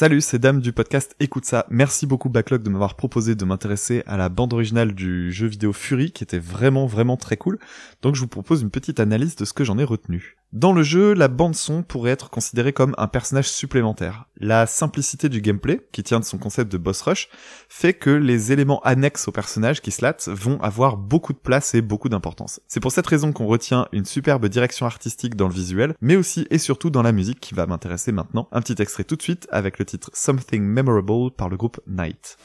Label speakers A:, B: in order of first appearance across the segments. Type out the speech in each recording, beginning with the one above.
A: Salut, c'est Dame du podcast Écoute ça. Merci beaucoup Backlog de m'avoir proposé de m'intéresser à la bande originale du jeu vidéo Fury qui était vraiment vraiment très cool. Donc je vous propose une petite analyse de ce que j'en ai retenu. Dans le jeu, la bande son pourrait être considérée comme un personnage supplémentaire. La simplicité du gameplay, qui tient de son concept de boss rush, fait que les éléments annexes au personnage qui se vont avoir beaucoup de place et beaucoup d'importance. C'est pour cette raison qu'on retient une superbe direction artistique dans le visuel, mais aussi et surtout dans la musique qui va m'intéresser maintenant. Un petit extrait tout de suite avec le titre Something Memorable par le groupe Night.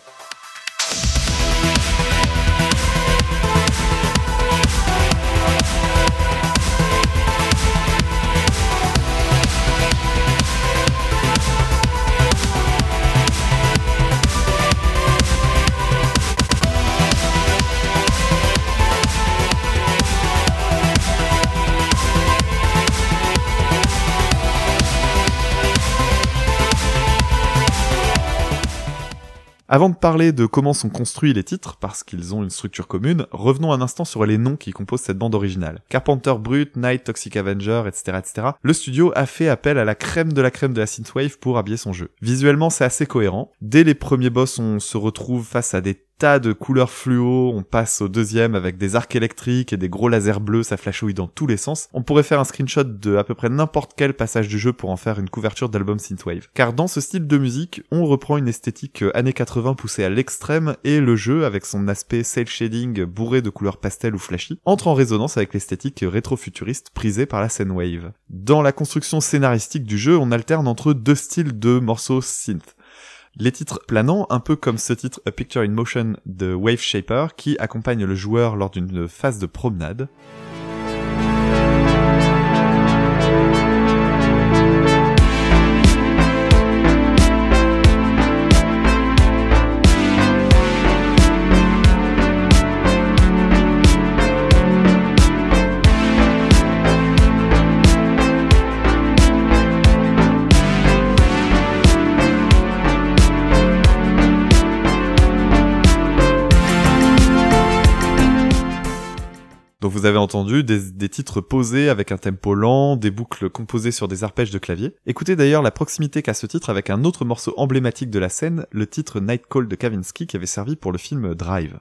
A: Avant de parler de comment sont construits les titres, parce qu'ils ont une structure commune, revenons un instant sur les noms qui composent cette bande originale. Carpenter Brut, Night, Toxic Avenger, etc., etc. Le studio a fait appel à la crème de la crème de la synthwave pour habiller son jeu. Visuellement, c'est assez cohérent. Dès les premiers boss, on se retrouve face à des de couleurs fluo, on passe au deuxième avec des arcs électriques et des gros lasers bleus, ça flashouille dans tous les sens. On pourrait faire un screenshot de à peu près n'importe quel passage du jeu pour en faire une couverture d'album synthwave. Car dans ce style de musique, on reprend une esthétique années 80 poussée à l'extrême et le jeu, avec son aspect cel shading bourré de couleurs pastel ou flashy, entre en résonance avec l'esthétique rétro-futuriste prisée par la scène wave. Dans la construction scénaristique du jeu, on alterne entre deux styles de morceaux synth. Les titres planants, un peu comme ce titre A Picture in Motion de Wave Shaper, qui accompagne le joueur lors d'une phase de promenade. Donc vous avez entendu des, titres posés avec un tempo lent, des boucles composées sur des arpèges de clavier. Écoutez d'ailleurs la proximité qu'a ce titre avec un autre morceau emblématique de la scène, le titre Night Call de Kavinsky qui avait servi pour le film Drive.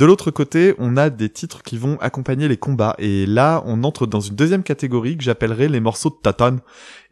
A: De l'autre côté, on a des titres qui vont accompagner les combats, et là, on entre dans une deuxième catégorie que j'appellerai les morceaux de tatane,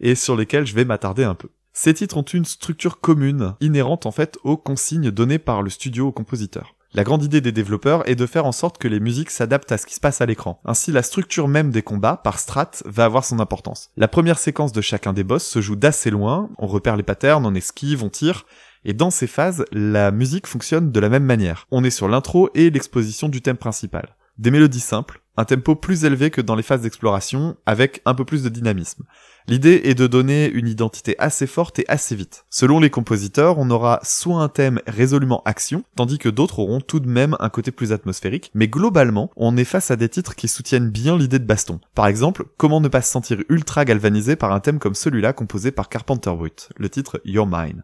A: et sur lesquels je vais m'attarder un peu. Ces titres ont une structure commune, inhérente en fait aux consignes données par le studio au compositeur. La grande idée des développeurs est de faire en sorte que les musiques s'adaptent à ce qui se passe à l'écran. Ainsi, la structure même des combats, par strat, va avoir son importance. La première séquence de chacun des boss se joue d'assez loin, on repère les patterns, on esquive, on tire, et dans ces phases, la musique fonctionne de la même manière. On est sur l'intro et l'exposition du thème principal. Des mélodies simples, un tempo plus élevé que dans les phases d'exploration, avec un peu plus de dynamisme. L'idée est de donner une identité assez forte et assez vite. Selon les compositeurs, on aura soit un thème résolument action, tandis que d'autres auront tout de même un côté plus atmosphérique, mais globalement, on est face à des titres qui soutiennent bien l'idée de baston. Par exemple, comment ne pas se sentir ultra galvanisé par un thème comme celui-là composé par Carpenter Brut, le titre Your Mine.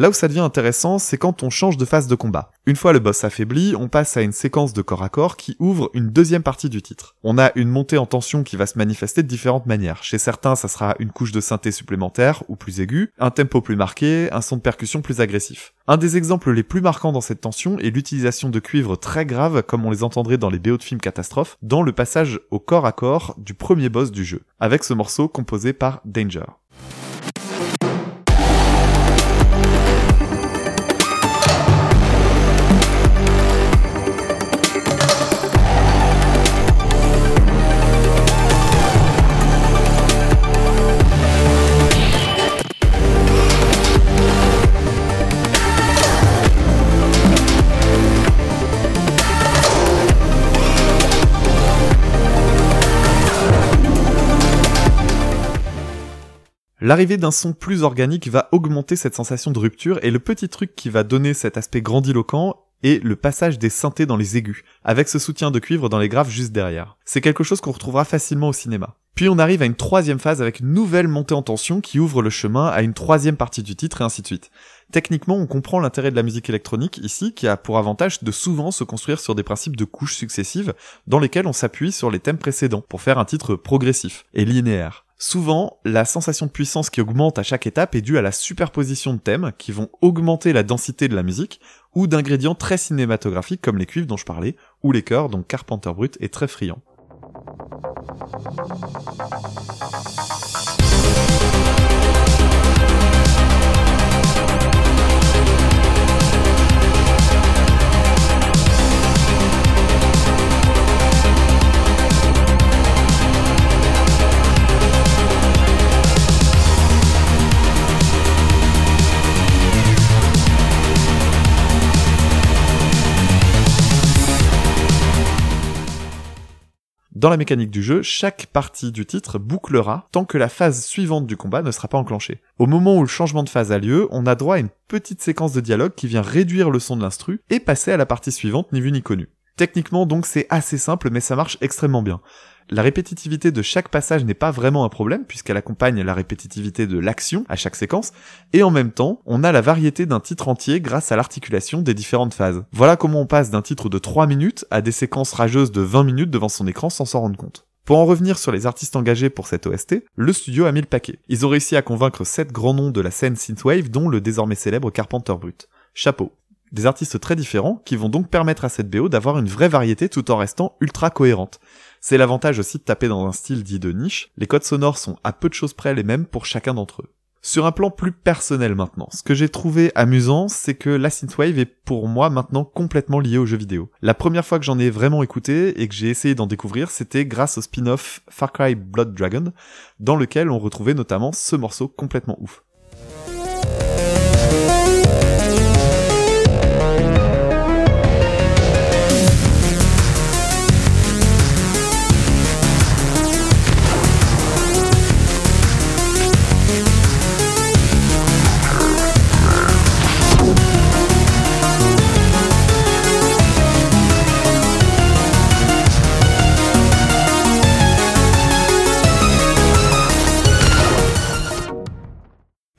A: Là où ça devient intéressant, c'est quand on change de phase de combat. Une fois le boss affaibli, on passe à une séquence de corps à corps qui ouvre une deuxième partie du titre. On a une montée en tension qui va se manifester de différentes manières. Chez certains, ça sera une couche de synthé supplémentaire ou plus aiguë, un tempo plus marqué, un son de percussion plus agressif. Un des exemples les plus marquants dans cette tension est l'utilisation de cuivres très graves comme on les entendrait dans les BO de films catastrophes, dans le passage au corps à corps du premier boss du jeu, avec ce morceau composé par Danger. L'arrivée d'un son plus organique va augmenter cette sensation de rupture et le petit truc qui va donner cet aspect grandiloquent est le passage des synthés dans les aigus, avec ce soutien de cuivre dans les graves juste derrière. C'est quelque chose qu'on retrouvera facilement au cinéma. Puis on arrive à une troisième phase avec une nouvelle montée en tension qui ouvre le chemin à une troisième partie du titre et ainsi de suite. Techniquement, on comprend l'intérêt de la musique électronique ici, qui a pour avantage de souvent se construire sur des principes de couches successives, dans lesquels on s'appuie sur les thèmes précédents, pour faire un titre progressif et linéaire. Souvent, la sensation de puissance qui augmente à chaque étape est due à la superposition de thèmes qui vont augmenter la densité de la musique, ou d'ingrédients très cinématographiques comme les cuivres dont je parlais, ou les chœurs dont Carpenter Brut est très friand. Dans la mécanique du jeu, chaque partie du titre bouclera tant que la phase suivante du combat ne sera pas enclenchée. Au moment où le changement de phase a lieu, on a droit à une petite séquence de dialogue qui vient réduire le son de l'instru et passer à la partie suivante ni vu ni connu. Techniquement donc c'est assez simple mais ça marche extrêmement bien. La répétitivité de chaque passage n'est pas vraiment un problème puisqu'elle accompagne la répétitivité de l'action à chaque séquence, et en même temps, on a la variété d'un titre entier grâce à l'articulation des différentes phases. Voilà comment on passe d'un titre de 3 minutes à des séquences rageuses de 20 minutes devant son écran sans s'en rendre compte. Pour en revenir sur les artistes engagés pour cette OST, le studio a mis le paquet. Ils ont réussi à convaincre 7 grands noms de la scène synthwave dont le désormais célèbre Carpenter Brut. Chapeau. Des artistes très différents qui vont donc permettre à cette BO d'avoir une vraie variété tout en restant ultra cohérente. C'est l'avantage aussi de taper dans un style dit de niche, les codes sonores sont à peu de choses près les mêmes pour chacun d'entre eux. Sur un plan plus personnel maintenant, ce que j'ai trouvé amusant, c'est que la synthwave est pour moi maintenant complètement liée aux jeux vidéo. La première fois que j'en ai vraiment écouté et que j'ai essayé d'en découvrir, c'était grâce au spin-off Far Cry Blood Dragon, dans lequel on retrouvait notamment ce morceau complètement ouf.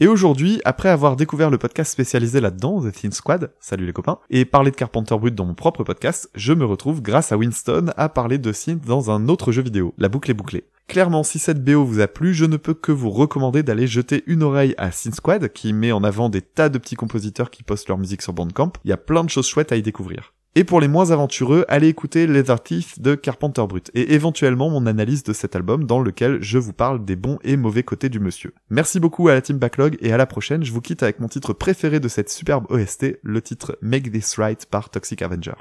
A: Et aujourd'hui, après avoir découvert le podcast spécialisé là-dedans, The Thin Squad, salut les copains, et parler de Carpenter Brut dans mon propre podcast, je me retrouve grâce à Winston à parler de synth dans un autre jeu vidéo, La Boucle est bouclée. Clairement, si cette BO vous a plu, je ne peux que vous recommander d'aller jeter une oreille à Synth Squad, qui met en avant des tas de petits compositeurs qui postent leur musique sur Bandcamp. Il y a plein de choses chouettes à y découvrir. Et pour les moins aventureux, allez écouter Leather Teeth de Carpenter Brut et éventuellement mon analyse de cet album dans lequel je vous parle des bons et mauvais côtés du monsieur. Merci beaucoup à la team Backlog et à la prochaine, je vous quitte avec mon titre préféré de cette superbe OST, le titre Make This Right par Toxic Avenger.